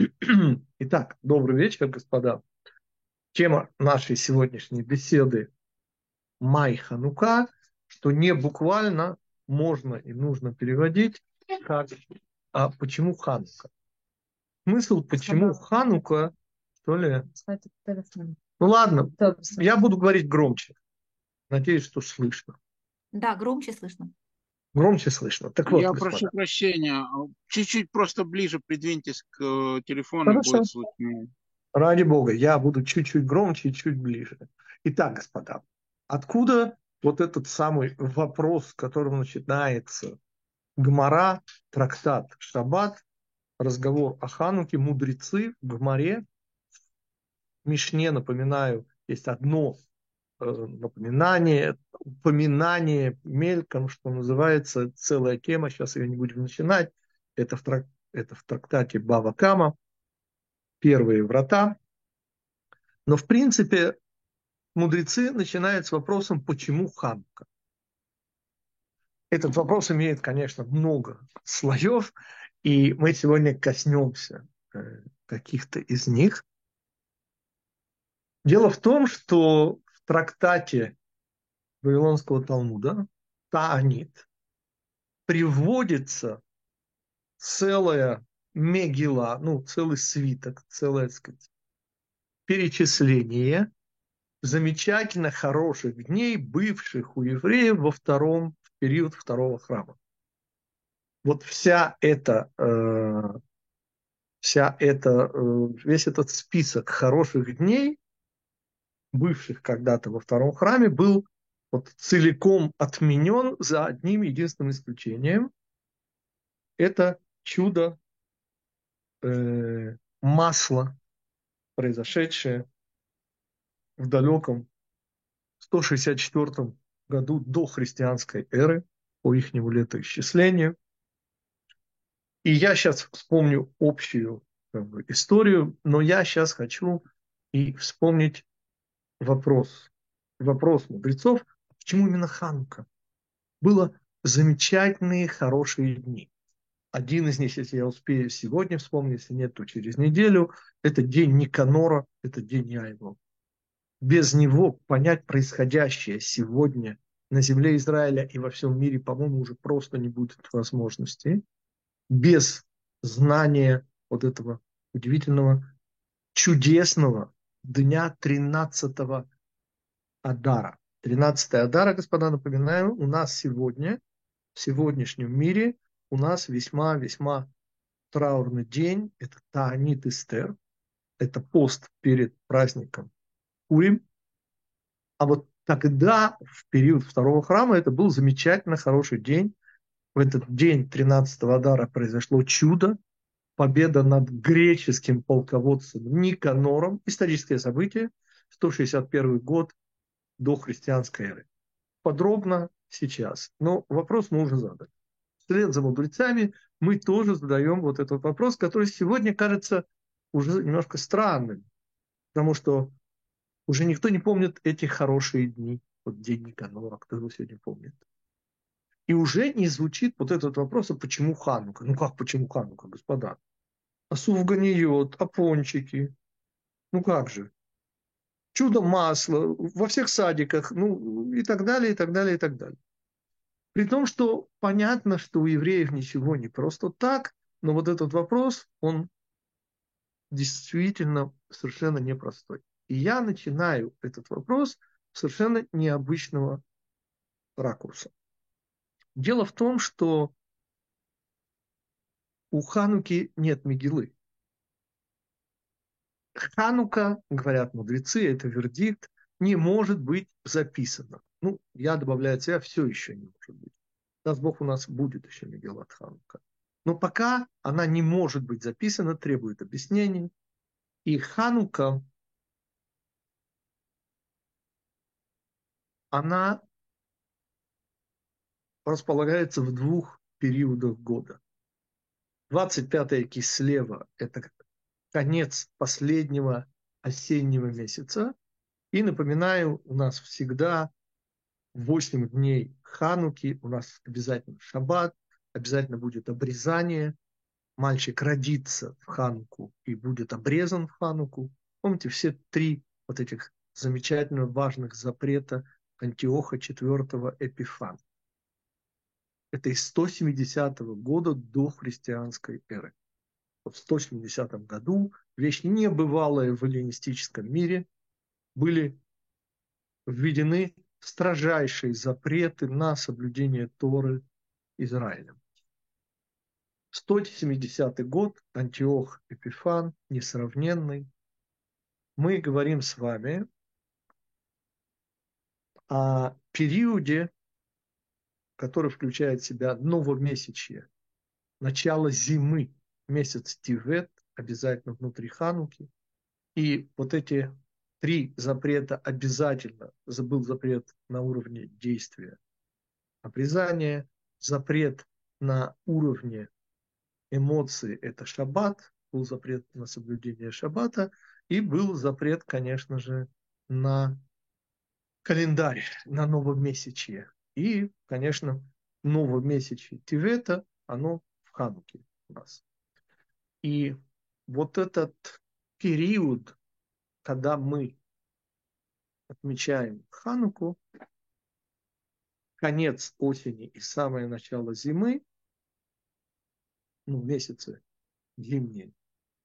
Итак, добрый вечер, господа. Тема нашей сегодняшней беседы Май Ханука, что не буквально можно и нужно переводить как а почему Ханука. Смысл, почему Ханука, что ли? Ну ладно, я буду говорить громче. Надеюсь, что слышно. Да, громче слышно. Громче слышно. Так вот, Я господа. прошу прощения. Чуть-чуть просто ближе придвиньтесь к э, телефону. Хорошо. Будет слышно. Ради Бога, я буду чуть-чуть громче и чуть ближе. Итак, господа, откуда вот этот самый вопрос, с которого начинается Гмара, трактат Шаббат, разговор о Хануке, мудрецы в Гмаре, в Мишне, напоминаю, есть одно напоминание, упоминание мельком, что называется, целая тема, сейчас ее не будем начинать, это в, трак, это в трактате Бава Кама, первые врата. Но в принципе мудрецы начинают с вопросом, почему Ханука. Этот вопрос имеет, конечно, много слоев, и мы сегодня коснемся э, каких-то из них. Дело в том, что трактате Вавилонского Талмуда Таанит приводится целая мегила, ну, целый свиток, целое, так сказать, перечисление замечательно хороших дней, бывших у евреев во втором в период второго храма. Вот вся эта, э, вся эта, э, весь этот список хороших дней, бывших когда-то во втором храме, был вот целиком отменен за одним единственным исключением. Это чудо э, масла, произошедшее в далеком 164 году до христианской эры по их летоисчислению. И я сейчас вспомню общую как бы, историю, но я сейчас хочу и вспомнить вопрос. Вопрос мудрецов, почему именно Ханука? Было замечательные, хорошие дни. Один из них, если я успею сегодня вспомнить, если нет, то через неделю, это день Никанора, это день Яйвова без него понять происходящее сегодня на земле Израиля и во всем мире, по-моему, уже просто не будет возможности. Без знания вот этого удивительного, чудесного дня 13-го Адара. 13 Адара, господа, напоминаю, у нас сегодня, в сегодняшнем мире, у нас весьма-весьма траурный день. Это Таанит Эстер. Это пост перед праздником Пурим. А вот тогда, в период второго храма, это был замечательно хороший день. В этот день 13-го Адара произошло чудо. Победа над греческим полководцем Никанором. Историческое событие. 161 год до христианской эры. Подробно сейчас. Но вопрос мы уже задали. Вслед за мудрецами мы тоже задаем вот этот вопрос, который сегодня кажется уже немножко странным. Потому что уже никто не помнит эти хорошие дни. Вот день Никанора, кто его сегодня помнит. И уже не звучит вот этот вопрос, а почему Ханука? Ну как почему Ханука, господа? А суфганиот, а пончики? Ну как же? Чудо масла во всех садиках, ну и так далее, и так далее, и так далее. При том, что понятно, что у евреев ничего не просто так, но вот этот вопрос, он действительно совершенно непростой. И я начинаю этот вопрос с совершенно необычного ракурса. Дело в том, что у Хануки нет Мегилы. Ханука, говорят мудрецы, это вердикт, не может быть записано. Ну, я добавляю от себя, все еще не может быть. Даст Бог, у нас будет еще Мегилат Ханука. Но пока она не может быть записана, требует объяснений. И Ханука она располагается в двух периодах года. 25 кислева – это конец последнего осеннего месяца. И напоминаю, у нас всегда 8 дней Хануки, у нас обязательно шаббат, обязательно будет обрезание мальчик родится в Хануку и будет обрезан в Хануку. Помните, все три вот этих замечательно важных запрета Антиоха IV Эпифан. Это из 170 года до христианской эры. В 170 году вещь небывалая в эллинистическом мире были введены строжайшие запреты на соблюдение Торы Израилем. 170 год, Антиох Эпифан, несравненный. Мы говорим с вами о периоде, который включает в себя новомесячье, начало зимы, месяц Тивет, обязательно внутри Хануки. И вот эти три запрета обязательно, забыл запрет на уровне действия обрезания, запрет на уровне эмоций – это шаббат, был запрет на соблюдение шаббата, и был запрет, конечно же, на календарь, на новомесячье. И, конечно, новомесячье Тивета, оно в Хануке у нас. И вот этот период, когда мы отмечаем Хануку, конец осени и самое начало зимы, ну, месяцы зимние,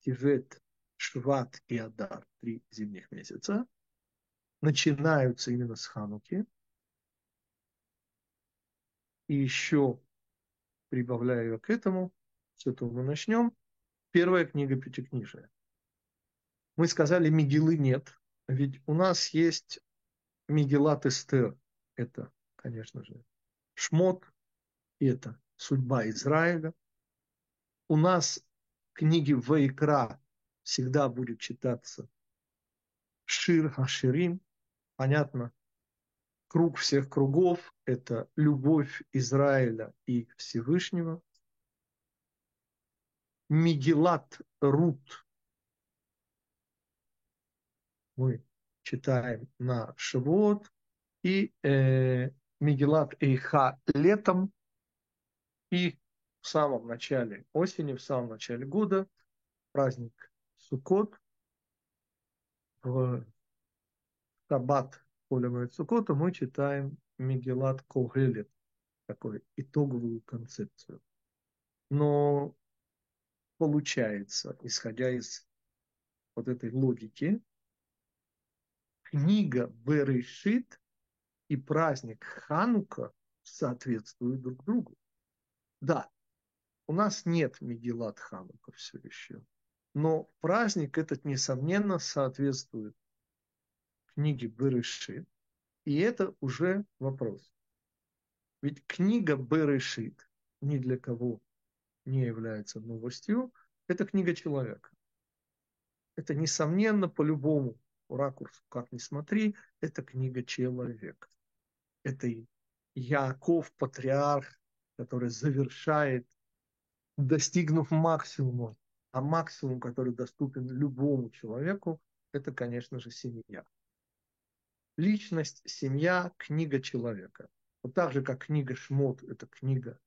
Тивет, Шват и Адар, три зимних месяца, начинаются именно с Хануки. И еще прибавляю к этому, с этого мы начнем, первая книга Пятикнижия. Мы сказали, Мигилы нет, ведь у нас есть Мигелат Эстер, это, конечно же, Шмот, и это судьба Израиля. У нас книги Вайкра всегда будет читаться Шир Хаширим, понятно, круг всех кругов – это любовь Израиля и Всевышнего. Мигелат Рут. Мы читаем на Шавуот, и э, Мигелат Эйха летом, и в самом начале осени, в самом начале года праздник Суккот, в Шаббат Поля Суккота мы читаем Мигелат Когелет, такую итоговую концепцию. Но получается, исходя из вот этой логики, книга Берешит и праздник Ханука соответствуют друг другу. Да, у нас нет Мегилат Ханука все еще, но праздник этот, несомненно, соответствует книге Берешит, и это уже вопрос. Ведь книга Берешит ни для кого не является новостью, это книга человека. Это, несомненно, по-любому ракурсу, как ни смотри, это книга человека. Это Яков, патриарх, который завершает, достигнув максимума. А максимум, который доступен любому человеку, это, конечно же, семья. Личность, семья, книга человека. Вот так же, как книга Шмот – это книга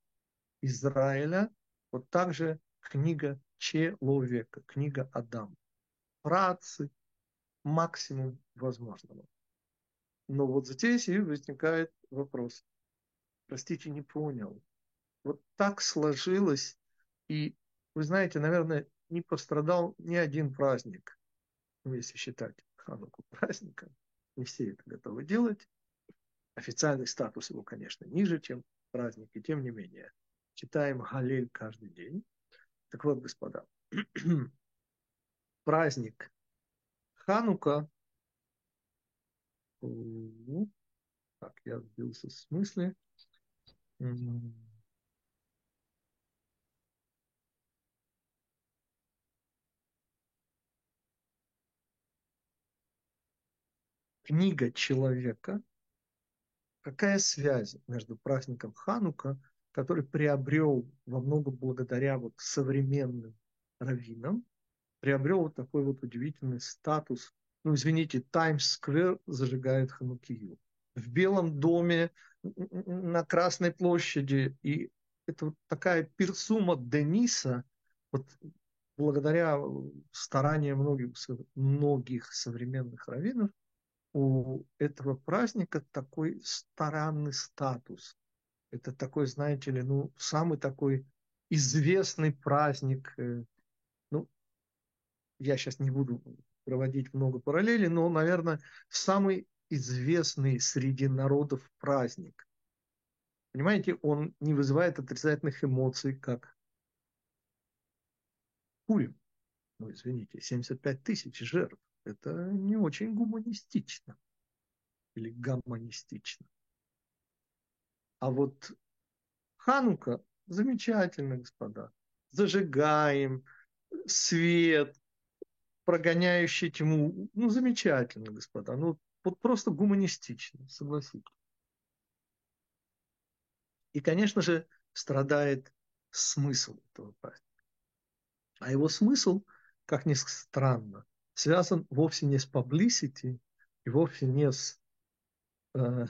Израиля, вот так же книга человека, книга Адам. Працы, максимум возможного. Но вот здесь и возникает вопрос. Простите, не понял. Вот так сложилось, и вы знаете, наверное, не пострадал ни один праздник, если считать Хануку праздником. Не все это готовы делать. Официальный статус его, конечно, ниже, чем праздник, и тем не менее. Читаем Галиль каждый день. Так вот, господа, праздник Ханука. Так, я сбился с мысли. Книга человека. Какая связь между праздником Ханука, который приобрел во многом благодаря вот современным раввинам, приобрел вот такой вот удивительный статус. Ну, извините, Таймс-сквер зажигает Ханукию. В Белом доме, на Красной площади. И это вот такая персума Дениса, вот благодаря стараниям многих, многих современных раввинов у этого праздника такой странный статус. Это такой, знаете ли, ну, самый такой известный праздник. Э, ну, я сейчас не буду проводить много параллелей, но, наверное, самый известный среди народов праздник. Понимаете, он не вызывает отрицательных эмоций, как Пурим. Ну, извините, 75 тысяч жертв. Это не очень гуманистично или гомонистично. А вот Ханука замечательно, господа. Зажигаем, свет, прогоняющий тьму. Ну, замечательно, господа. Ну, вот просто гуманистично, согласитесь. И, конечно же, страдает смысл этого праздника. А его смысл, как ни странно, связан вовсе не с publicity и вовсе не с э,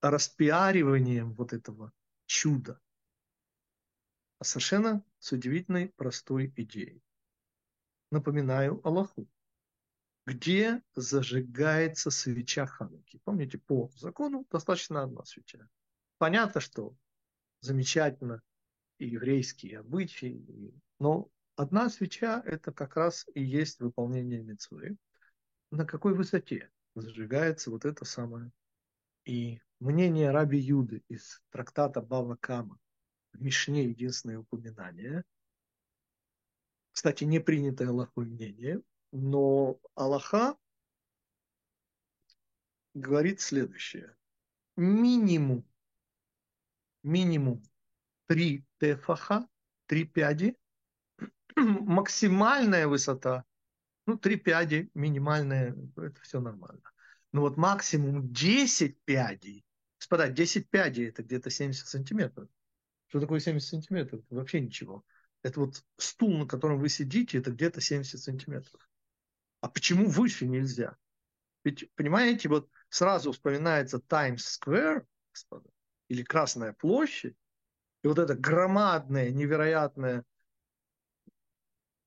распиариванием вот этого чуда, а совершенно с удивительной простой идеей. Напоминаю Аллаху. Где зажигается свеча Хануки? Помните, по закону достаточно одна свеча. Понятно, что замечательно и еврейские обычаи, но одна свеча – это как раз и есть выполнение мецвы. На какой высоте зажигается вот это самое? И мнение Раби Юды из трактата Бава Кама в Мишне единственное упоминание. Кстати, не принятое Аллахой мнение, но Аллаха говорит следующее. Минимум, минимум три тефаха, три пяди, максимальная высота, ну, три пяди, минимальная, это все нормально. Но вот максимум 10 пядей, господа, 10 пядей это где-то 70 сантиметров. Что такое 70 сантиметров? Вообще ничего. Это вот стул, на котором вы сидите, это где-то 70 сантиметров. А почему выше нельзя? Ведь, понимаете, вот сразу вспоминается Times Square, господа, или Красная площадь, и вот это громадное, невероятное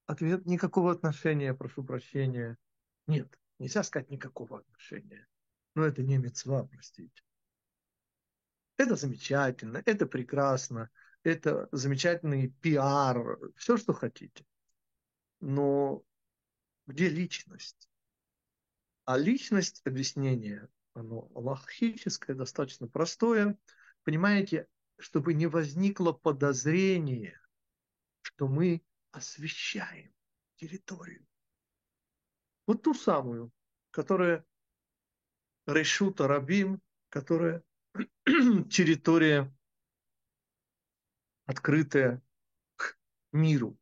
ответ никакого отношения, прошу прощения. Нет, нельзя сказать никакого отношения. Но это не мецва, простите. Это замечательно, это прекрасно, это замечательный пиар, все, что хотите. Но где личность? А личность объяснение, оно лахическое, достаточно простое. Понимаете, чтобы не возникло подозрение, что мы освещаем территорию. Вот ту самую, которая Решута Рабим, которая территория открытая к миру.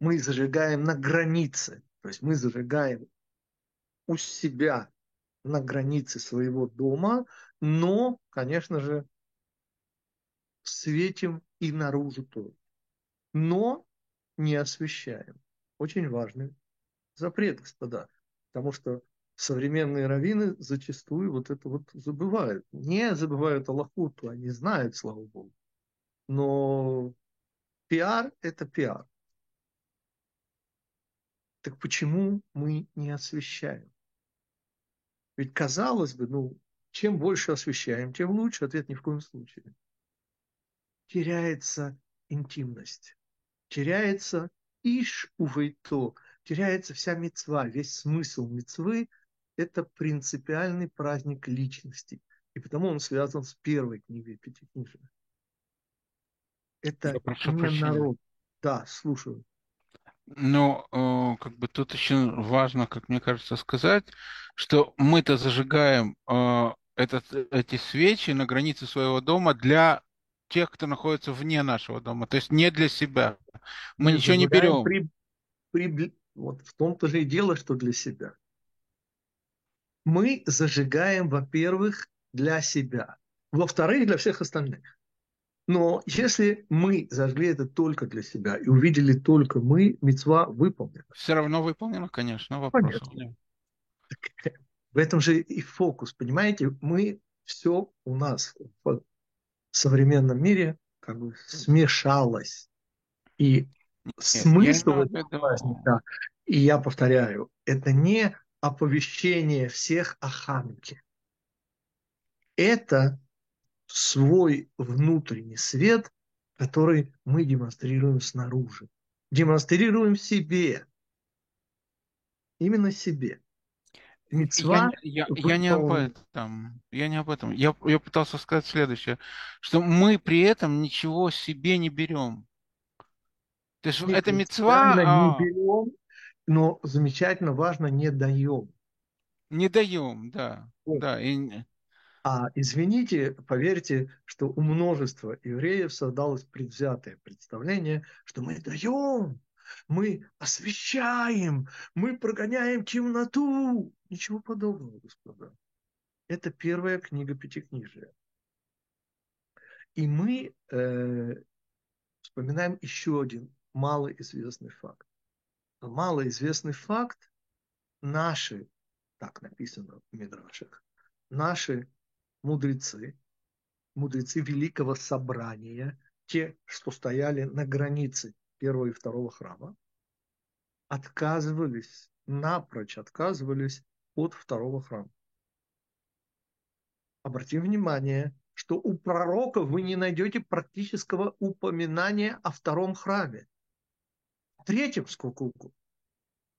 Мы зажигаем на границе, то есть мы зажигаем у себя на границе своего дома, но, конечно же, светим и наружу тоже. Но не освещаем. Очень важный запрет, господа. Потому что современные раввины зачастую вот это вот забывают. Не забывают Аллаху, то они знают, слава Богу. Но пиар – это пиар. Так почему мы не освещаем? Ведь казалось бы, ну, чем больше освещаем, тем лучше. Ответ ни в коем случае. Теряется интимность теряется иш увейто, теряется вся мецва, весь смысл мецвы – это принципиальный праздник личности. И потому он связан с первой книгой Пятикнижия. Это не прощения. народ. Да, слушаю. Но э, как бы тут еще важно, как мне кажется, сказать, что мы-то зажигаем э, этот, эти свечи на границе своего дома для тех, кто находится вне нашего дома, то есть не для себя. Мы, Мы ничего не берем. При, при, вот в том-то же и дело, что для себя. Мы зажигаем, во-первых, для себя, во-вторых, для всех остальных. Но если мы зажгли это только для себя и увидели только мы, мецва выполнена. Все равно выполнена, конечно, вопрос. В этом же и фокус, понимаете? Мы все у нас в современном мире как бы смешалось. И Нет, смысл я этого праздника, и я повторяю, это не оповещение всех о Хануке. Это свой внутренний свет, который мы демонстрируем снаружи. Демонстрируем себе. Именно себе. я, Мецва не- я, я не об этом. Я не об этом. Я, я пытался сказать следующее, что мы при этом ничего себе не берем. То есть Нет, это принципиально не мецва берем, но замечательно важно, не даем. не даем, да. Вот. Да, и А извините, поверьте, что у множества евреев создалось предвзятое представление, что мы даем, мы освещаем, мы прогоняем темноту. Ничего подобного, господа. Это первая книга Пятикнижия. И мы э, вспоминаем еще один малоизвестный факт. Малоизвестный факт наши, так написано в Мидрашах, наши мудрецы, мудрецы Великого Собрания, те, что стояли на границе первого и второго храма, отказывались, напрочь отказывались от второго храма. Обратим внимание, что у пророка вы не найдете практического упоминания о втором храме. Третьем угодно.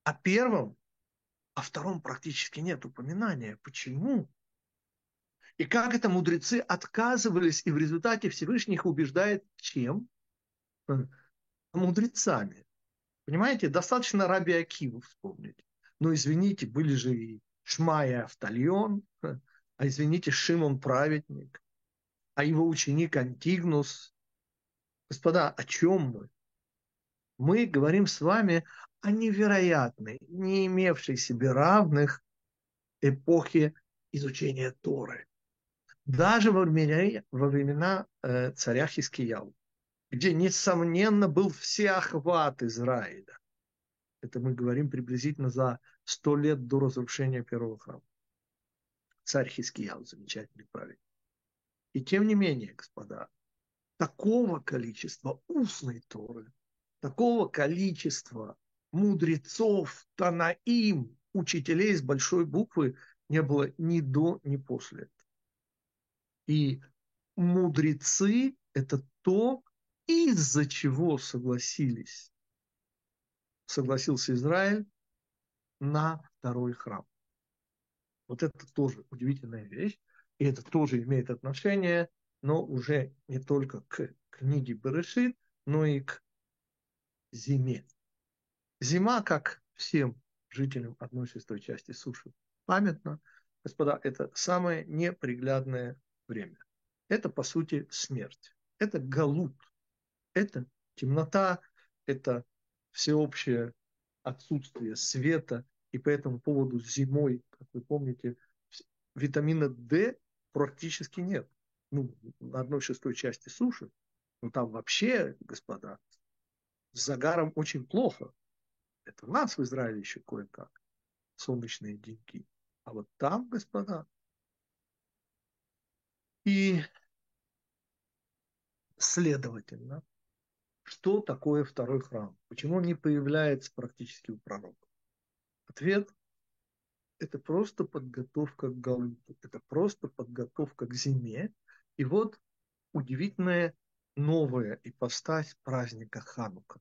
О первом, о втором практически нет упоминания. Почему? И как это мудрецы отказывались, и в результате Всевышний их убеждает чем? Мудрецами. Понимаете, достаточно Раби Акиву вспомнить. Но извините, были же и Шмая Автальон, э, а извините, Шимон Праведник, а его ученик Антигнус. Господа, о чем мы? Мы говорим с вами о невероятной, не имевшей себе равных эпохе изучения Торы. Даже во времена, во времена э, царя Хискияу, где, несомненно, был всеохват Израиля. Это мы говорим приблизительно за сто лет до разрушения первого храма. Царь Хискияу, замечательный праведник. И тем не менее, господа, такого количества устной Торы, такого количества мудрецов, танаим, учителей с большой буквы не было ни до, ни после. И мудрецы – это то, из-за чего согласились, согласился Израиль на второй храм. Вот это тоже удивительная вещь, и это тоже имеет отношение, но уже не только к книге Берешит, но и к зиме. Зима, как всем жителям одной шестой части суши памятно, господа, это самое неприглядное время. Это, по сути, смерть. Это галут. Это темнота, это всеобщее отсутствие света. И по этому поводу зимой, как вы помните, витамина D практически нет. Ну, на одной шестой части суши. Ну, там вообще, господа, с загаром очень плохо. Это у нас в Израиле еще кое-как. Солнечные деньги. А вот там, господа, и следовательно, что такое второй храм? Почему он не появляется практически у пророка? Ответ – это просто подготовка к Галуту, это просто подготовка к зиме. И вот удивительная новая ипостась праздника Ханука.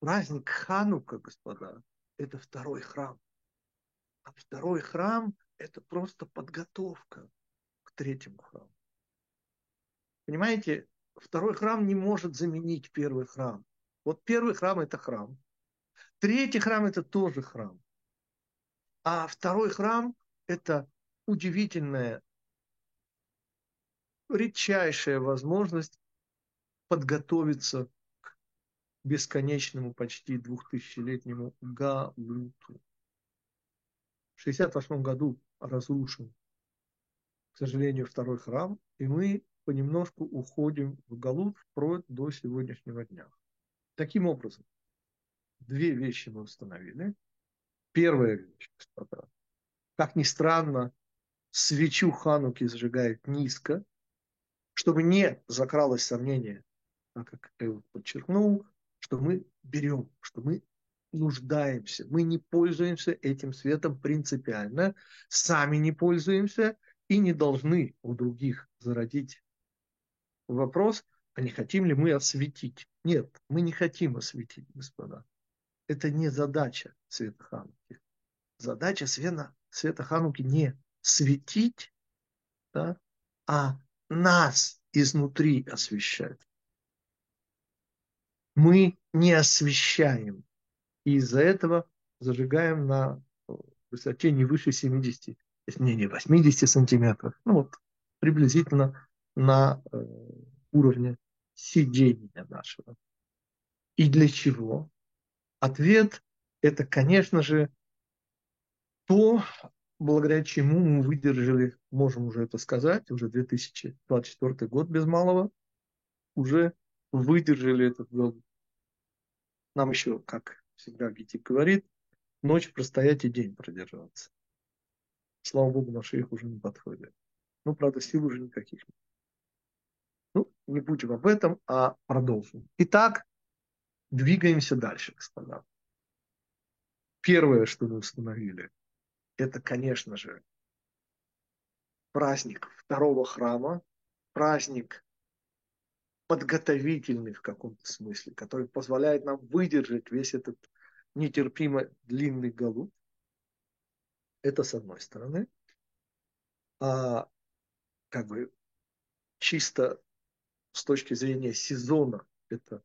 Праздник Ханука, господа, это второй храм. А второй храм – это просто подготовка к третьему храму. Понимаете, второй храм не может заменить первый храм. Вот первый храм – это храм. Третий храм – это тоже храм. А второй храм – это удивительная, редчайшая возможность подготовиться к бесконечному, почти двухтысячелетнему Галуту. В 68 году разрушен, к сожалению, второй храм, и мы понемножку уходим в Галут вплоть до сегодняшнего дня. Таким образом, две вещи мы установили. Первая вещь, господа, как ни странно, свечу Хануки зажигают низко, чтобы не закралось сомнение, как Эвуд подчеркнул, что мы берем, что мы нуждаемся, мы не пользуемся этим светом принципиально, сами не пользуемся и не должны у других зародить вопрос, а не хотим ли мы осветить. Нет, мы не хотим осветить, господа. Это не задача света Хануки. Задача света, света Хануки не светить, да, а нас изнутри освещать. Мы не освещаем. И из-за этого зажигаем на высоте не выше 70, не, не 80 сантиметров. Ну вот, приблизительно на э, уровне сидения нашего. И для чего? Ответ – это, конечно же, то, благодаря чему мы выдержали, можем уже это сказать, уже 2024 год без малого, уже выдержали этот. Нам еще, как всегда Гитик говорит, ночь простоять и день продержаться. Слава Богу, наши их уже не подходят. Ну, правда, сил уже никаких нет. Ну, не будем об этом, а продолжим. Итак, двигаемся дальше, господа. Первое, что мы установили, это, конечно же, праздник второго храма, праздник подготовительный в каком-то смысле, который позволяет нам выдержать весь этот нетерпимо длинный голубь. Это с одной стороны. А как бы чисто с точки зрения сезона, это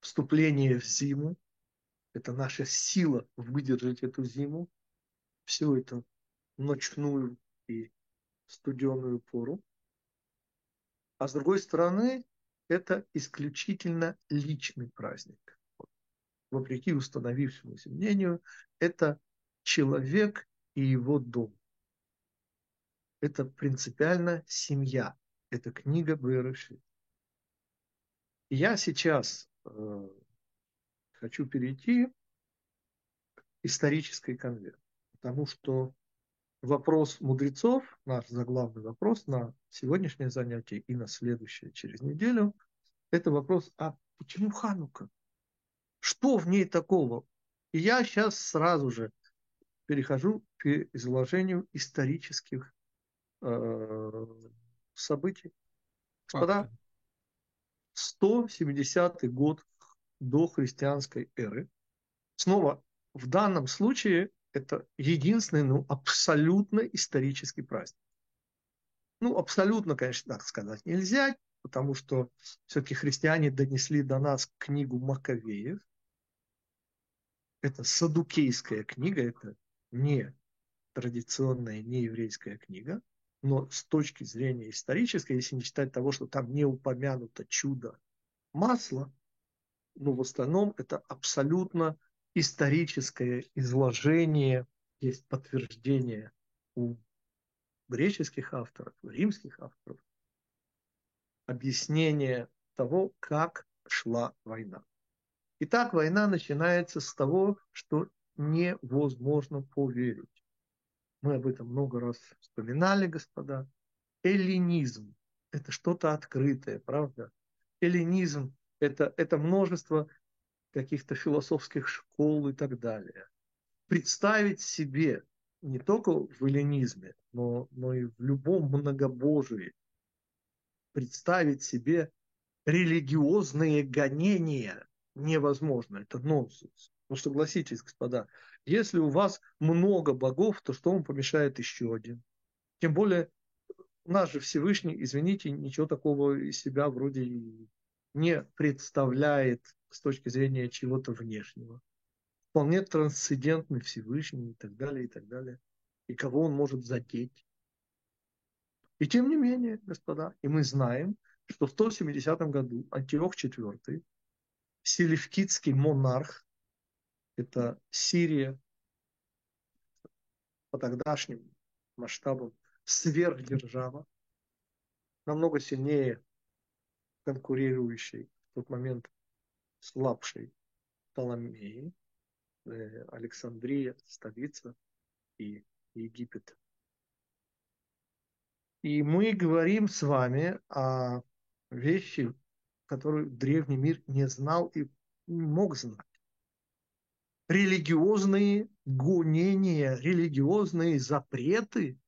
вступление в зиму, это наша сила выдержать эту зиму, всю эту ночную и студеную пору. А с другой стороны, это исключительно личный праздник. Вопреки установившемуся мнению, это человек и его дом. Это принципиально семья. Это книга Берешит. Я сейчас э, хочу перейти к исторической конве, потому что вопрос мудрецов, наш заглавный вопрос на сегодняшнее занятие и на следующее через неделю, это вопрос, а почему Ханука? Что в ней такого? И я сейчас сразу же перехожу к изложению исторических э, событий. Господа, 170 год до христианской эры. Снова, в данном случае это единственный, ну, абсолютно исторический праздник. Ну, абсолютно, конечно, так сказать нельзя, потому что все-таки христиане донесли до нас книгу Маковеев. Это садукейская книга, это не традиционная, не еврейская книга но с точки зрения исторической, если не считать того, что там не упомянуто чудо масла, ну, в остальном это абсолютно историческое изложение, есть подтверждение у греческих авторов, у римских авторов, объяснение того, как шла война. Итак, война начинается с того, что невозможно поверить мы об этом много раз вспоминали, господа. Эллинизм – это что-то открытое, правда? Эллинизм – это, это множество каких-то философских школ и так далее. Представить себе не только в эллинизме, но, но и в любом многобожии, представить себе религиозные гонения невозможно. Это нонсенс. Ну, согласитесь, господа, если у вас много богов, то что вам помешает еще один? Тем более, наш же Всевышний, извините, ничего такого из себя вроде не представляет с точки зрения чего-то внешнего. Вполне трансцендентный Всевышний и так далее, и так далее. И кого он может задеть. И тем не менее, господа, и мы знаем, что в 170 году Антиох IV, селевкидский монарх, это Сирия по тогдашним масштабам сверхдержава, намного сильнее конкурирующей в тот момент слабшей Птоломеи, э, Александрия, столица и Египет. И мы говорим с вами о вещи, которую древний мир не знал и мог знать. Религиозные гонения, религиозные запреты,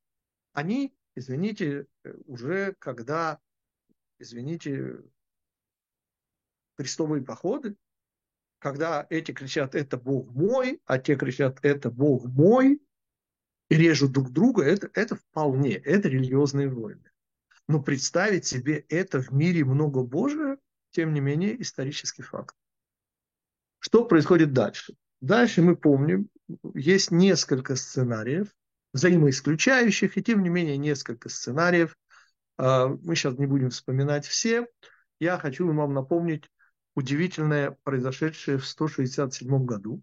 они, извините, уже когда, извините, крестовые походы, когда эти кричат «это Бог мой», а те кричат «это Бог мой», и режут друг друга, это, это вполне, это религиозные войны. Но представить себе это в мире много Божия, тем не менее, исторический факт. Что происходит дальше? Дальше мы помним, есть несколько сценариев, взаимоисключающих, и тем не менее несколько сценариев. А, мы сейчас не будем вспоминать все. Я хочу вам напомнить удивительное, произошедшее в 167 году,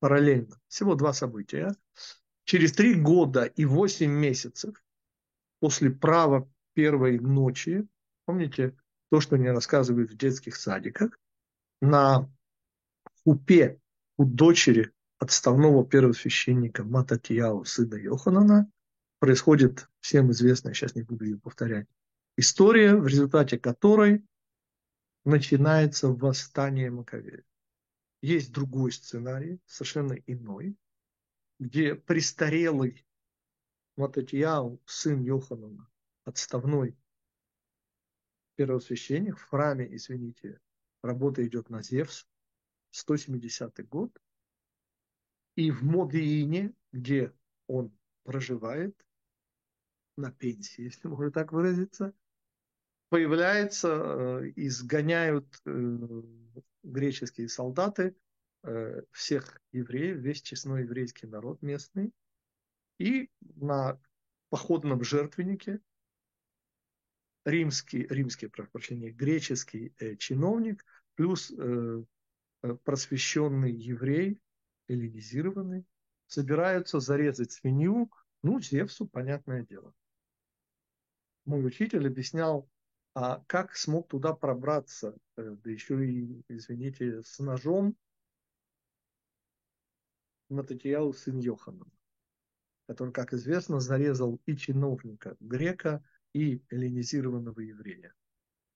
параллельно. Всего два события. Через три года и восемь месяцев после права первой ночи, помните то, что мне рассказывают в детских садиках, на купе у дочери отставного первосвященника Мататьяу, сына Йоханана, происходит всем известная, сейчас не буду ее повторять, история, в результате которой начинается восстание Маковея. Есть другой сценарий, совершенно иной, где престарелый Мататьяу, сын Йоханана, отставной первосвященник в храме, извините, работа идет на Зевс, 170 год, и в Модиине, где он проживает, на пенсии, если можно так выразиться, появляется, э, изгоняют э, греческие солдаты э, всех евреев, весь честной еврейский народ местный, и на походном жертвеннике римский, римский, прошу прощения, греческий чиновник плюс просвещенный еврей, эллинизированный, собираются зарезать свинью, ну, Зевсу, понятное дело. Мой учитель объяснял, а как смог туда пробраться, э, да еще и, извините, с ножом Мататьяу сын Йоханна, который, как известно, зарезал и чиновника грека, и эллинизированного еврея?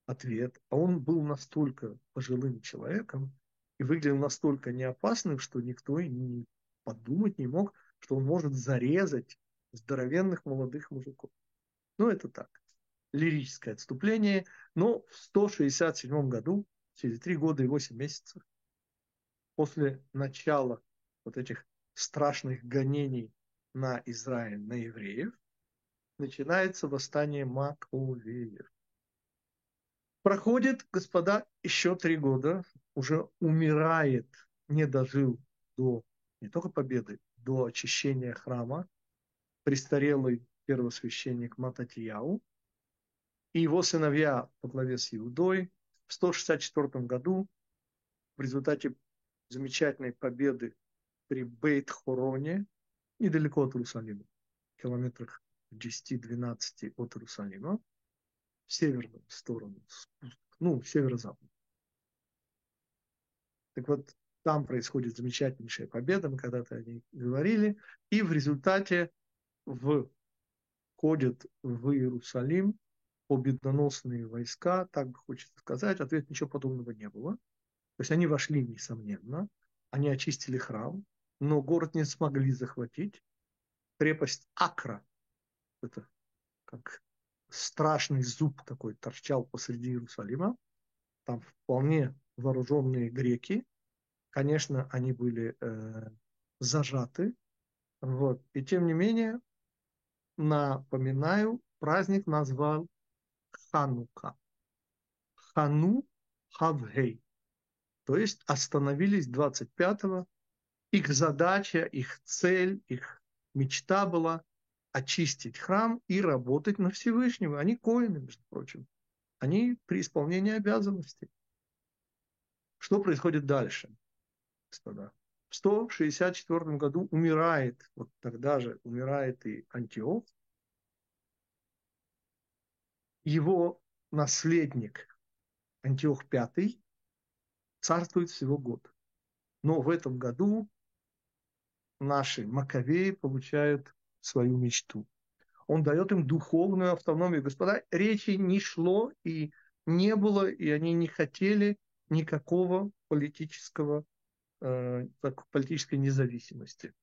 Ответ. А он был настолько пожилым человеком и выглядел настолько неопасным, что никто и не подумать не мог, что он может зарезать здоровенных молодых мужиков. Ну, это так. Лирическое отступление. Но в 167 году, через три года и восемь месяцев, после начала вот этих страшных гонений на Израиль, на евреев, начинается восстание Маковеев. Проходит, господа, еще три года, уже умирает, не дожил до не только победы, до очищения храма, престарелый первосвященник Мататьяу и его сыновья по главе с Иудой в 164 году в результате замечательной победы при Бейт-Хороне, недалеко от Иерусалима, километрах 10-12 от Иерусалима, в северную сторону, ну, северо-запад. Так вот, там происходит замечательнейшая победа, мы когда-то о ней говорили, и в результате входят в Иерусалим победоносные войска, так бы хочется сказать, ответ ничего подобного не было. То есть они вошли, несомненно, они очистили храм, но город не смогли захватить. Крепость Акра это как страшный зуб такой торчал посреди Иерусалима. Там вполне вооруженные греки. Конечно, они были э, зажаты. Вот. И тем не менее, напоминаю, праздник назвал Ханука. Хану Хавгей. То есть остановились 25-го. Их задача, их цель, их мечта была очистить храм и работать на Всевышнего. Они коины, между прочим. Они при исполнении обязанностей. Что происходит дальше, господа? В 164 году умирает, вот тогда же умирает и Антиох. Его наследник Антиох V царствует всего год. Но в этом году наши Маковеи получают свою мечту. Он дает им духовную автономию. Господа, речи не шло и не было, и они не хотели никакого политического, политической независимости.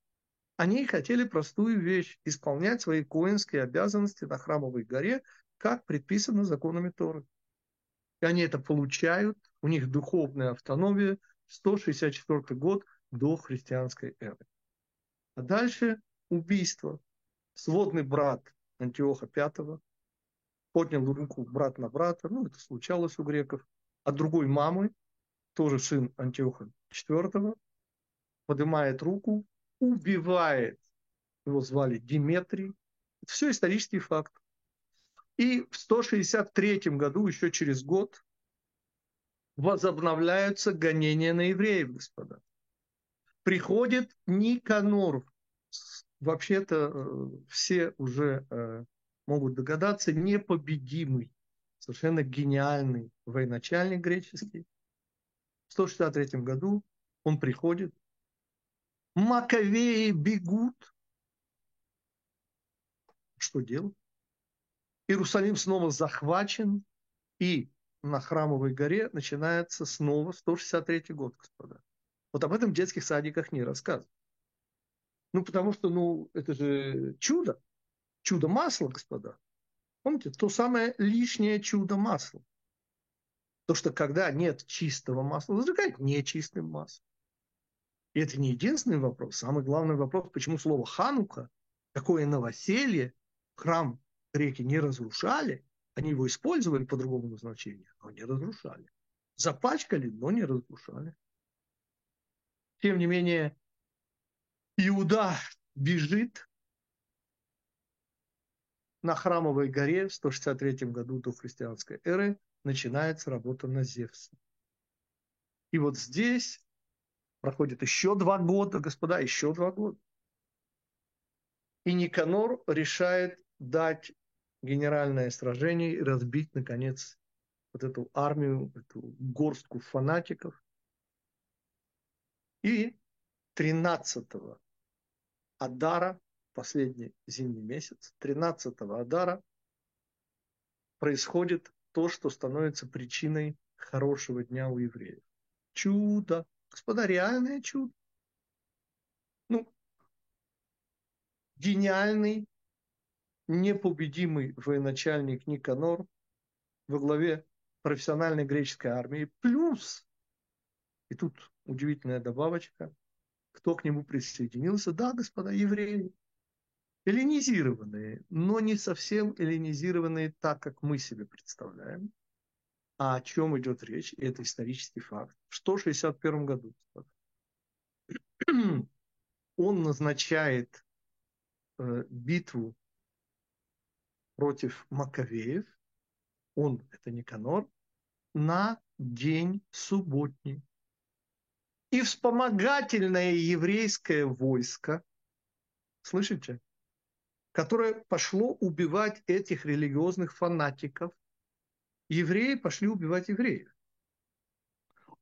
Они хотели простую вещь – исполнять свои коинские обязанности на храмовой горе, как предписано законами Торы. И они это получают, у них духовная автономия, 164 год до христианской эры. А дальше убийство. Сводный брат Антиоха V поднял руку брат на брата, ну, это случалось у греков, а другой мамы, тоже сын Антиоха IV, поднимает руку, убивает, его звали Диметрий. Это все исторический факт. И в 163 году, еще через год, возобновляются гонения на евреев, господа. Приходит Никанор. Вообще-то э, все уже э, могут догадаться, непобедимый, совершенно гениальный военачальник греческий. В 163 году он приходит. Маковеи бегут. Что делать? Иерусалим снова захвачен, и на Храмовой горе начинается снова 163 год, господа. Вот об этом в детских садиках не рассказывают. Ну, потому что, ну, это же чудо. Чудо масла, господа. Помните, то самое лишнее чудо масла. То, что когда нет чистого масла, зажигать нечистым маслом. И это не единственный вопрос. Самый главный вопрос, почему слово «ханука», такое новоселье, храм греки не разрушали, они его использовали по другому назначению, но не разрушали. Запачкали, но не разрушали. Тем не менее, Иуда бежит на Храмовой горе в 163 году до христианской эры начинается работа на Зевса. И вот здесь проходит еще два года, господа, еще два года. И Никанор решает дать генеральное сражение и разбить, наконец, вот эту армию, эту горстку фанатиков. И 13-го Адара, последний зимний месяц, 13-го Адара происходит то, что становится причиной хорошего дня у евреев. Чудо. Господа, реальное чудо. Ну, гениальный, непобедимый военачальник Никанор во главе профессиональной греческой армии, плюс, и тут удивительная добавочка, кто к нему присоединился? Да, господа, евреи. Эллинизированные, но не совсем эллинизированные так, как мы себе представляем. А о чем идет речь? Это исторический факт. В 161 году он назначает э, битву против Маковеев, он, это Никанор, на день субботний и вспомогательное еврейское войско, слышите, которое пошло убивать этих религиозных фанатиков, евреи пошли убивать евреев.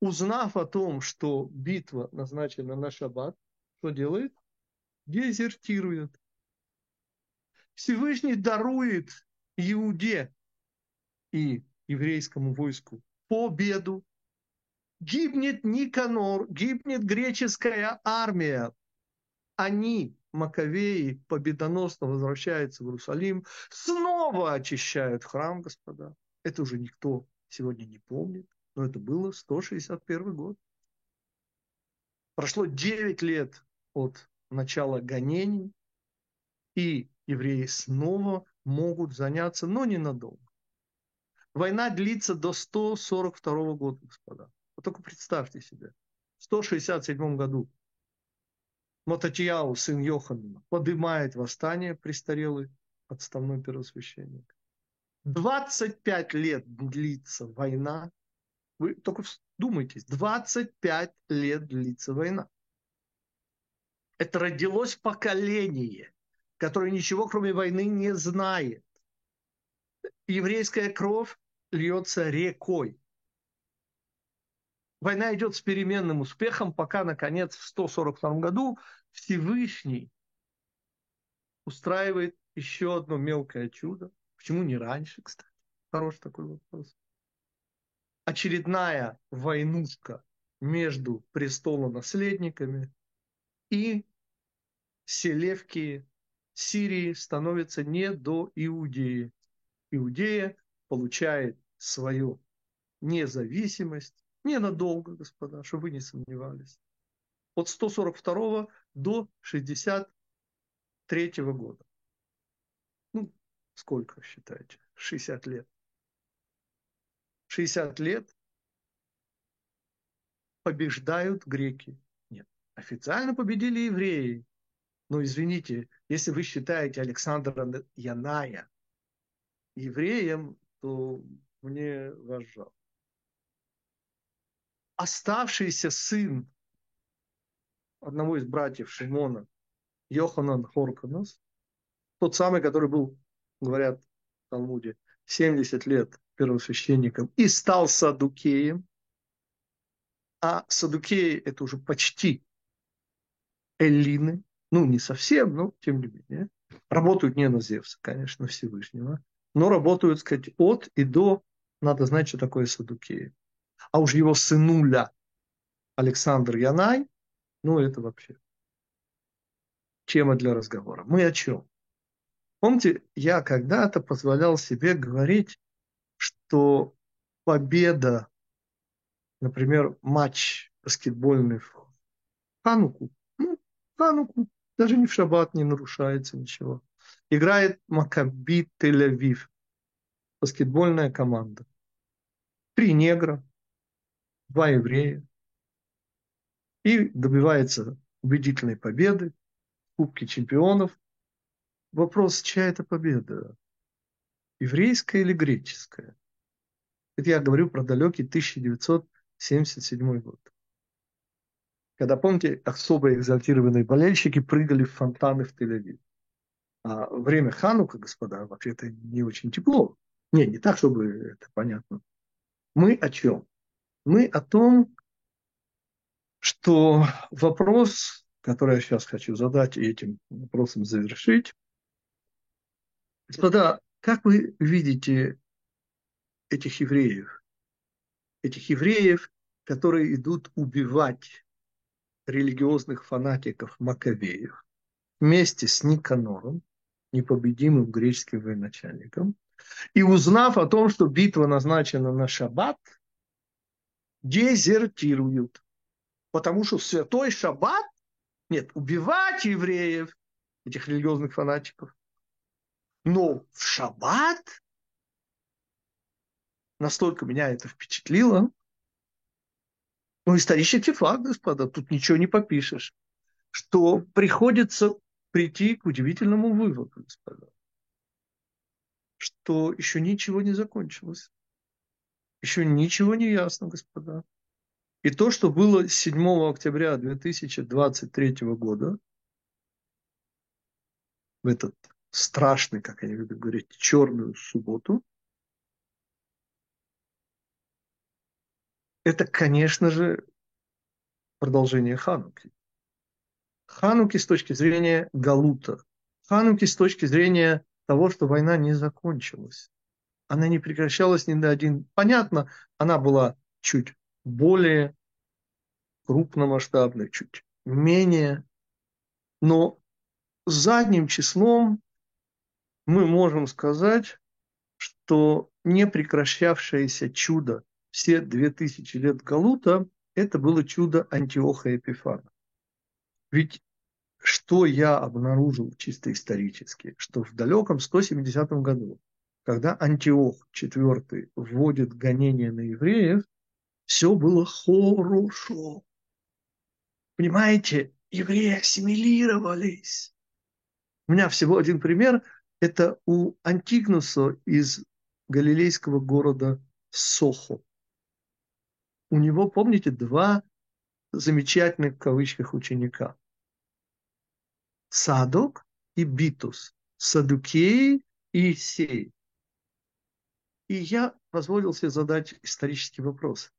Узнав о том, что битва назначена на шаббат, что делает? Дезертирует. Всевышний дарует Иуде и еврейскому войску победу гибнет Никанор, гибнет греческая армия. Они, Маковеи, победоносно возвращаются в Иерусалим, снова очищают храм, господа. Это уже никто сегодня не помнит, но это было 161 год. Прошло 9 лет от начала гонений, и евреи снова могут заняться, но ненадолго. Война длится до 142 года, господа. Вот только представьте себе, в 167 году Мататьяу, сын Йоханна, поднимает восстание престарелый отставной первосвященник. 25 лет длится война. Вы только вдумайтесь, 25 лет длится война. Это родилось поколение, которое ничего кроме войны не знает. Еврейская кровь льется рекой. Война идет с переменным успехом, пока, наконец, в 142 году Всевышний устраивает еще одно мелкое чудо. Почему не раньше, кстати? Хороший такой вопрос. очередная войнушка между престолонаследниками и селевки Сирии становятся не до Иудеи. Иудея получает свою независимость ненадолго, господа, чтобы вы не сомневались. От 142 до 63 года. Ну, сколько считаете? 60 лет. 60 лет побеждают греки. Нет, официально победили евреи. Но извините, если вы считаете Александра Яная евреем, то мне вас жалко. Оставшийся сын одного из братьев Шимона, Йоханан Хорканос, тот самый, который был, говорят в Талмуде, 70 лет первосвященником и стал садукеем, а садукеи – это уже почти эллины, ну, не совсем, но тем не менее, работают не на Зевса, конечно, Всевышнего, но работают, сказать, от и до, надо знать, что такое Садукеи. А уж его сынуля Александр Янай, ну, это вообще тема для разговора. Мы о чем? Помните, я когда-то позволял себе говорить, что победа, например, матч баскетбольный в Хануку, ну, Хануку, даже не в шаббат не нарушается ничего. Играет Макаби Тель-Авив, баскетбольная команда. Три негра, два еврея. И добивается убедительной победы, Кубки чемпионов. Вопрос, чья это победа? Еврейская или греческая? Это я говорю про далекий 1977 год. Когда, помните, особо экзальтированные болельщики прыгали в фонтаны в Тель-Авив. А время Ханука, господа, вообще-то не очень тепло. Не, не так, чтобы это понятно. Мы о чем? Мы о том, что вопрос, который я сейчас хочу задать и этим вопросом завершить. Господа, как вы видите этих евреев? Этих евреев, которые идут убивать религиозных фанатиков Маковеев вместе с Никанором, непобедимым греческим военачальником, и узнав о том, что битва назначена на шаббат, дезертируют. Потому что в святой шаббат, нет, убивать евреев, этих религиозных фанатиков, но в шаббат настолько меня это впечатлило, ну, исторический факт, господа, тут ничего не попишешь, что приходится прийти к удивительному выводу, господа, что еще ничего не закончилось. Еще ничего не ясно, господа. И то, что было 7 октября 2023 года, в этот страшный, как они любят говорить, черную субботу, это, конечно же, продолжение Хануки. Хануки с точки зрения Галута. Хануки с точки зрения того, что война не закончилась. Она не прекращалась ни на один. Понятно, она была чуть более крупномасштабной, чуть менее. Но задним числом мы можем сказать, что не прекращавшееся чудо все две тысячи лет Галута – это было чудо Антиоха Эпифана. Ведь что я обнаружил чисто исторически, что в далеком 170 году, когда Антиох IV вводит гонение на евреев, все было хорошо. Понимаете, евреи ассимилировались. У меня всего один пример. Это у Антигнуса из галилейского города Сохо. У него, помните, два замечательных в кавычках ученика. Садок и Битус, Садукей и Сей. И я позволил себе задать исторический вопрос.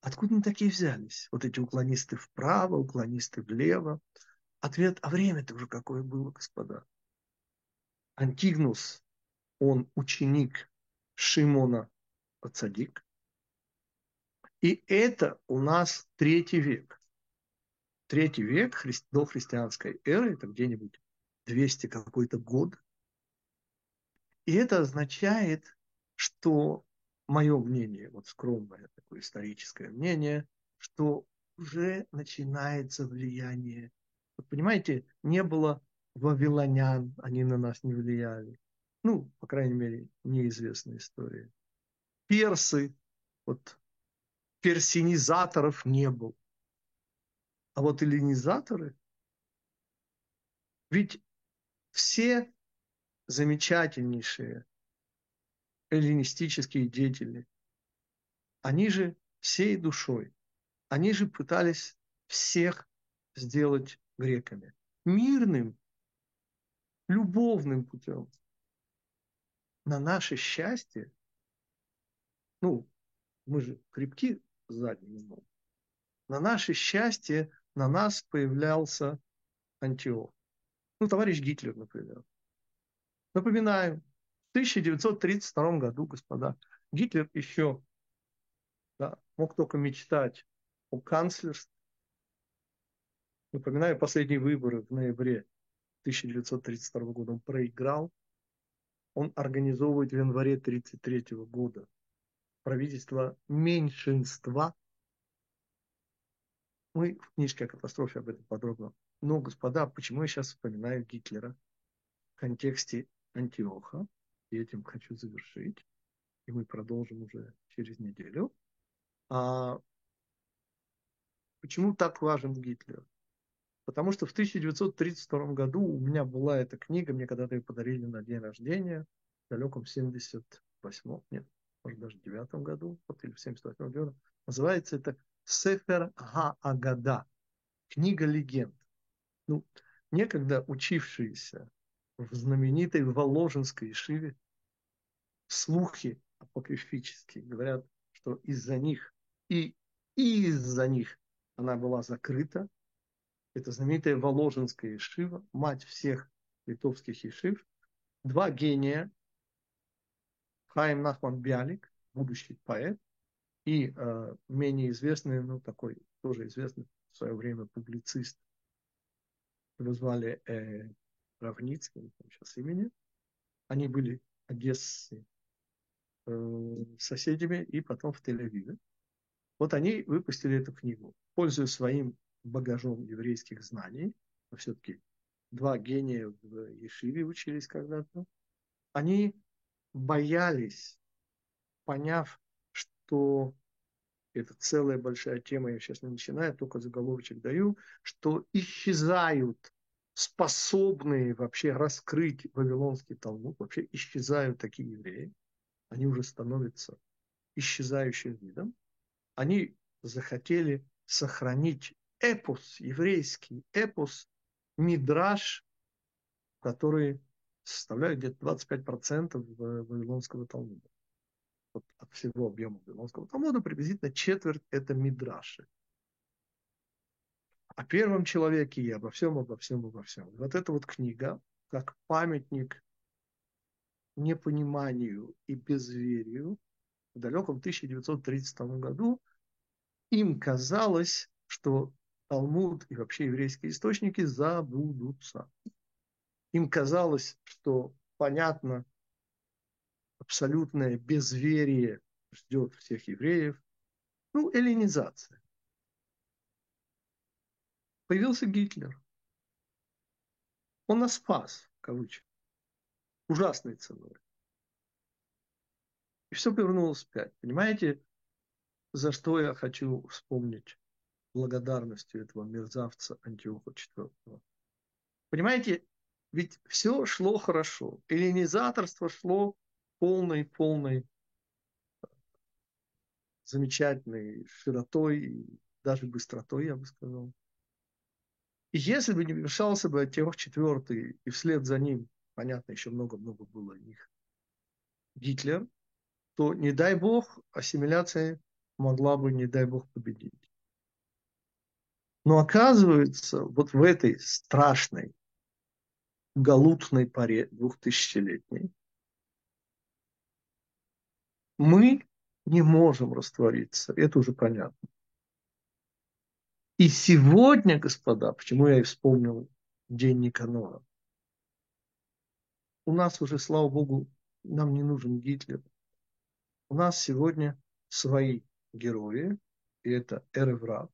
Откуда они такие взялись? Вот эти уклонисты вправо, уклонисты влево. Ответ, а время-то уже какое было, господа. Антигнус, он ученик Шимона Цадик. И это у нас третий век. Третий век до христианской эры, это где-нибудь 200 какой-то год. И это означает, что мое мнение, вот скромное такое историческое мнение, что уже начинается влияние. Вот понимаете, не было вавилонян, они на нас не влияли. Ну, по крайней мере, неизвестная история. Персы, вот персинизаторов не было. А вот эллинизаторы, ведь все замечательнейшие эллинистические деятели, они же всей душой, они же пытались всех сделать греками. Мирным, любовным путем. На наше счастье, ну, мы же крепки задним на наше счастье на нас появлялся Антиох. Ну, товарищ Гитлер, например. Напоминаю, 1932 году, господа, Гитлер еще да, мог только мечтать о канцлерстве. Напоминаю, последние выборы в ноябре 1932 года он проиграл. Он организовывает в январе 1933 года правительство меньшинства. Мы в книжке о катастрофе об этом подробно. Но, господа, почему я сейчас вспоминаю Гитлера в контексте Антиоха? И этим хочу завершить. И мы продолжим уже через неделю. А почему так важен Гитлер? Потому что в 1932 году у меня была эта книга, мне когда-то ее подарили на день рождения, в далеком 78 нет, может даже в девятом году, вот, или в 78 году. Называется это Сефер Ха-Агада, книга легенд. Ну, некогда учившиеся в знаменитой Воложенской Ишиве слухи апокрифические говорят, что из-за них и, из-за них она была закрыта. Это знаменитая Воложенская Ишива, мать всех литовских Ишив. Два гения, Хайм Нахман Бялик, будущий поэт, и э, менее известный, ну такой тоже известный в свое время публицист, его звали э, Равницкий, сейчас имени. Они были Одессы э, соседями и потом в Тель-Авиве. Вот они выпустили эту книгу, пользуясь своим багажом еврейских знаний, но все-таки два гения в Ешиве учились когда-то, они боялись, поняв, что это целая большая тема, я сейчас не начинаю, только заголовочек даю, что исчезают способные вообще раскрыть Вавилонский Талмуд, вообще исчезают такие евреи, они уже становятся исчезающим видом, они захотели сохранить эпос, еврейский эпос, мидраж, который составляет где-то 25% Вавилонского Талмуда. Вот от всего объема Вавилонского Талмуда приблизительно четверть это мидраши. О первом человеке и обо всем, обо всем, обо всем. Вот эта вот книга, как памятник непониманию и безверию, в далеком 1932 году им казалось, что Талмуд и вообще еврейские источники забудутся. Им казалось, что понятно, абсолютное безверие ждет всех евреев. Ну, эллинизация. Появился Гитлер. Он нас спас, в кавычках, ужасной ценой. И все повернулось вспять. Понимаете, за что я хочу вспомнить благодарностью этого мерзавца Антиоха IV? Понимаете, ведь все шло хорошо. Эллинизаторство шло полной-полной замечательной широтой, даже быстротой, я бы сказал. Если бы не вмешался бы Антиох IV, и вслед за ним, понятно, еще много-много было них, Гитлер, то, не дай бог, ассимиляция могла бы, не дай бог, победить. Но оказывается, вот в этой страшной галутной паре двухтысячелетней, мы не можем раствориться. Это уже понятно. И сегодня, господа, почему я и вспомнил День Никанора, у нас уже, слава богу, нам не нужен Гитлер. У нас сегодня свои герои, и это Эреврат.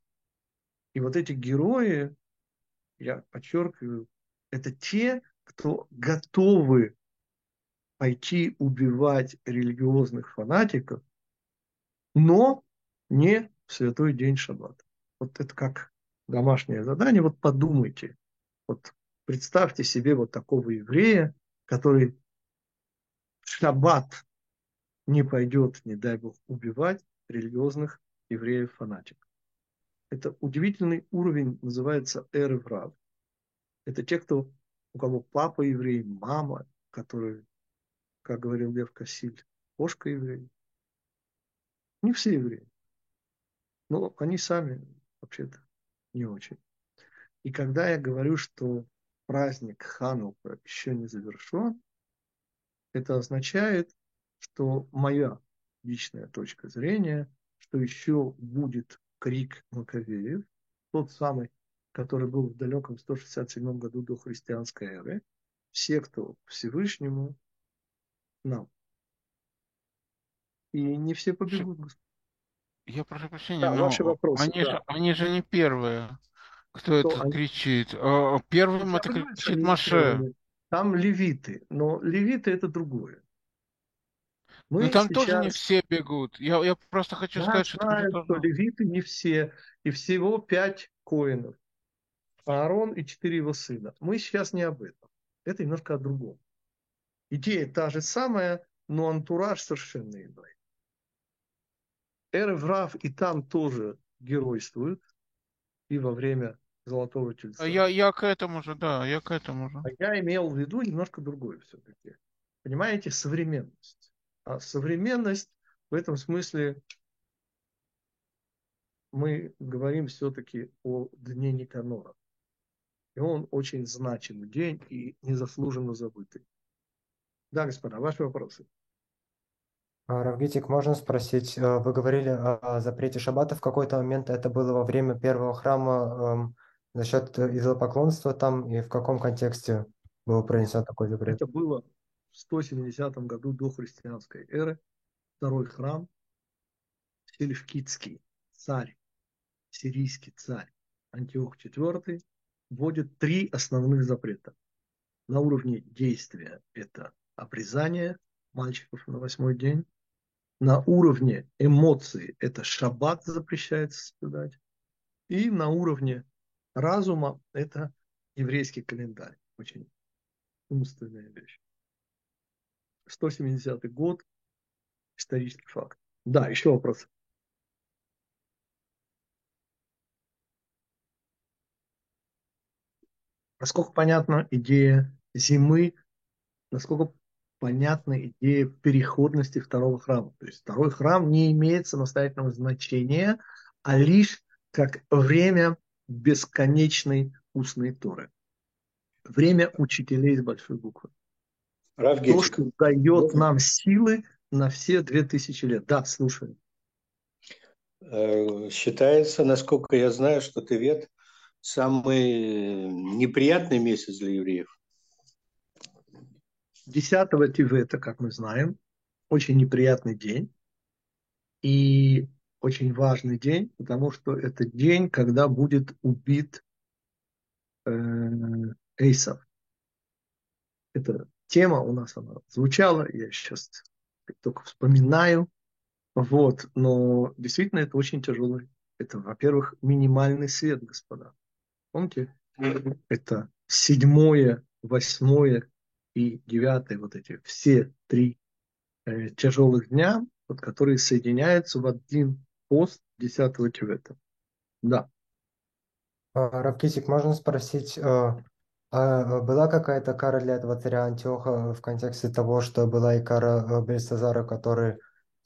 И вот эти герои, я подчеркиваю, это те, кто готовы пойти убивать религиозных фанатиков, но не в святой день шаббата. Вот это как домашнее задание. Вот подумайте. Вот представьте себе вот такого еврея, который в шаббат не пойдет, не дай Бог, убивать религиозных евреев-фанатиков. Это удивительный уровень, называется эреврав. Это те, кто, у кого папа еврей, мама, которые, как говорил Лев Кассиль, кошка еврей. Не все евреи. Но они сами вообще-то не очень. И когда я говорю, что праздник Ханука еще не завершен, это означает, что моя личная точка зрения, что еще будет крик Маковеев, тот самый, который был в далеком 167 году до христианской эры, все, кто Всевышнему, нам. И не все побегут, Господь. Я прошу прощения, Да, но ваши вопросы, они, да. же, они же не первые, кто Кто это они? кричит. А, Первым Я это понимаю, что кричит Маше. Там левиты, но левиты это другое. Но Мы там тоже не сейчас все бегут. Я, я просто хочу Я сказать, что знаю, что тоже... левиты не все, и всего пять коинов. Аарон и четыре его сына. Мы сейчас не об этом. Это немножко о другом. Идея та же самая, но антураж совершенно иной. Эрев Рав и там тоже геройствует, и во время Золотого Тельца. Я, я к этому же, да, я к этому же. А я имел в виду немножко другое все-таки. Понимаете, современность. А современность в этом смысле мы говорим все-таки о Дне Никанора. И он очень значимый день и незаслуженно забытый. Да, господа, ваши вопросы. А, Равгитик, можно спросить, э, вы говорили о запрете шаббата, в какой-то момент это было во время первого храма эм, за счет идолопоклонства там, и в каком контексте был пронесен такой запрет? Это было в 170 году до христианской эры. Второй храм, Селевкидский царь, сирийский царь Антиох IV вводит три основных запрета. На уровне действия это обрезание мальчиков на восьмой день. На уровне эмоций это шаббат запрещается соблюдать. И на уровне разума это еврейский календарь. Очень умственная вещь. 170 год, исторический факт. Да, еще вопрос. Насколько понятна идея зимы, насколько понятна идея переходности второго храма. То есть второй храм не имеет самостоятельного значения, а лишь как время бесконечной устной Торы. Время учителей с большой буквы. То, Равгитик, что дает нам силы на все две тысячи лет. Да, слушаю. э, считается, насколько я знаю, что Тевет самый неприятный месяц для евреев. 10 Тивета, как мы знаем, очень неприятный день. И очень важный день, потому что это день, когда будет убит э, Эйсов. Эта тема у нас она звучала, я сейчас только вспоминаю. Вот, но действительно это очень тяжелый. Это, во-первых, минимальный свет, господа. Помните? Это седьмое, восьмое и девятое, вот эти все три э, тяжелых дня, вот, которые соединяются в один пост 10 Тевета. Да. А, Равгитик, можно спросить, э, а была какая-то кара для этого царя Антиоха в контексте того, что была и кара э, Бельсазара, который э,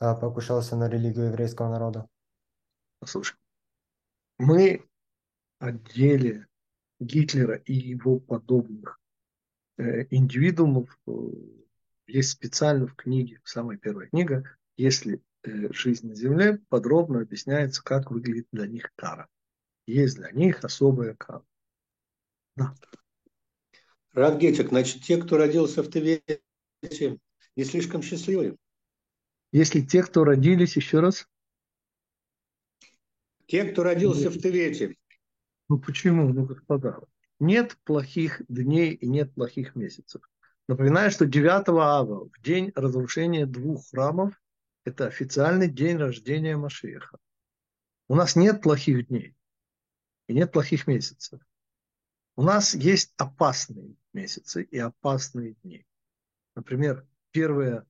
покушался на религию еврейского народа? Послушай, мы о деле Гитлера и его подобных э, индивидуумов э, есть специально в книге, самая первая книга, если э, жизнь на земле, подробно объясняется, как выглядит для них кара. Есть для них особая кара. Да. Равгетик, значит, те, кто родился в Тевете, не слишком счастливые? Если те, кто родились, еще раз, Те, кто родился в Тевете, ну почему, ну господа, нет плохих дней и нет плохих месяцев. Напоминаю, что 9 ава, в день разрушения двух храмов, это официальный день рождения Машеха. У нас нет плохих дней и нет плохих месяцев. У нас есть опасные месяцы и опасные дни. Например, первые,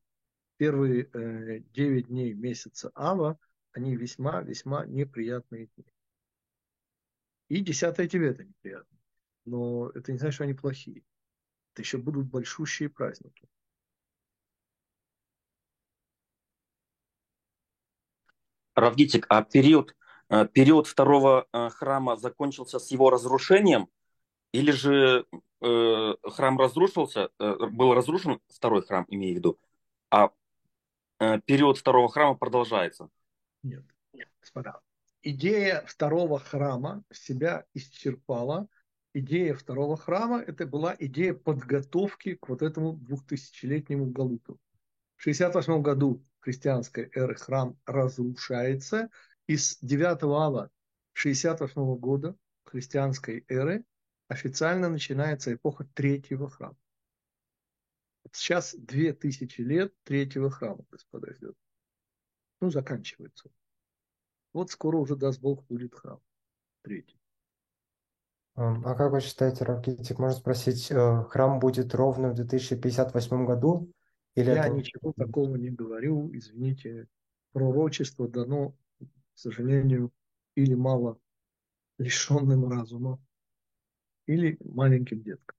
первые э, 9 дней месяца Ава, они весьма-весьма неприятные дни. И 10 Тевета неприятные. Но это не значит, что они плохие. Это еще будут большущие праздники. Равгитик, а период, э, период второго э, храма закончился с его разрушением? Или же э, храм разрушился, э, был разрушен, второй храм, имею в виду, а э, период второго храма продолжается? Нет, нет, господа. Идея второго храма себя исчерпала. Идея второго храма – это была идея подготовки к вот этому двухтысячелетнему галуту. В 68 году христианской эры храм разрушается, и с 9 ава 68 года христианской эры официально начинается эпоха третьего храма. Сейчас 2000 лет третьего храма, господа, идет. Ну, заканчивается. Вот скоро уже, даст Бог, будет храм. Третий. Ам, А как вы считаете, Равгитик, можно спросить, э, храм будет ровно в 2058 году? Или Я это... ничего такого не говорю, извините. Пророчество дано, к сожалению, или мало лишенным разума, или маленьким деткам.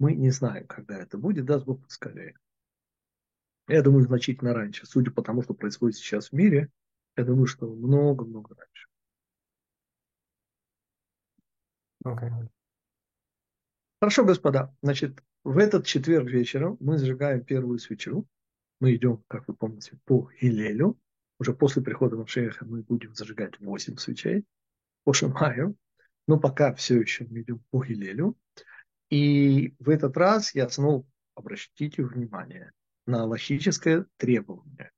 Мы не знаем, когда это будет, даст Бог поскорее. Я думаю, значительно раньше. Судя по тому, что происходит сейчас в мире, я думаю, что много-много раньше. Окей. Хорошо, господа. Значит, в этот четверг вечером мы зажигаем первую свечу. Мы идем, как вы помните, по Хилелю. Уже после прихода Машеха мы будем зажигать 8 свечей по Шамаю. Но пока все еще мы идем по Хилелю. И в этот раз я снова обратите внимание на логическое требование.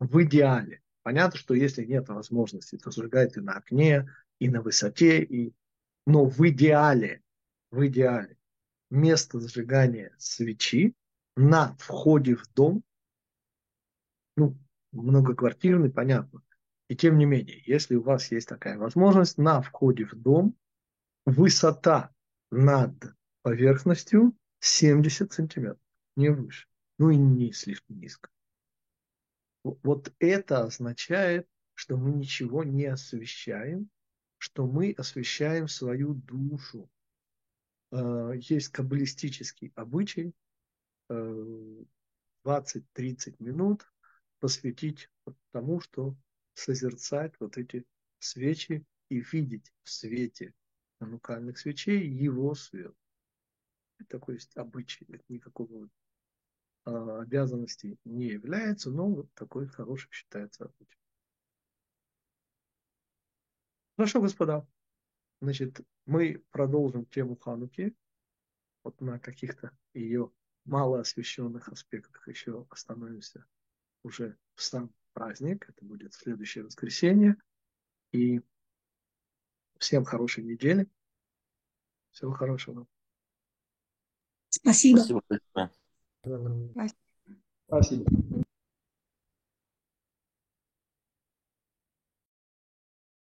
В идеале. Понятно, что если нет возможности, то зажигайте на окне и на высоте. И... Но в идеале, в идеале место зажигания свечи на входе в дом, ну, многоквартирный, понятно. И тем не менее, если у вас есть такая возможность, на входе в дом высота над поверхностью 70 сантиметров, не выше, ну и не слишком низко. Вот это означает, что мы ничего не освещаем, что мы освещаем свою душу. Э, есть каббалистический обычай 20-30 минут посвятить тому, что созерцать вот эти свечи и видеть в свете ханукальных свечей его свет. Такой есть обычай, это никакого а, обязанности не является, но вот такой хороший считается обычай. Хорошо, господа. Значит, мы продолжим тему Хануки. Вот на каких-то ее малоосвещенных аспектах еще остановимся уже в сам праздник. Это будет следующее воскресенье. И всем хорошей недели. Всего хорошего. Спасибо. Спасибо. Спасибо.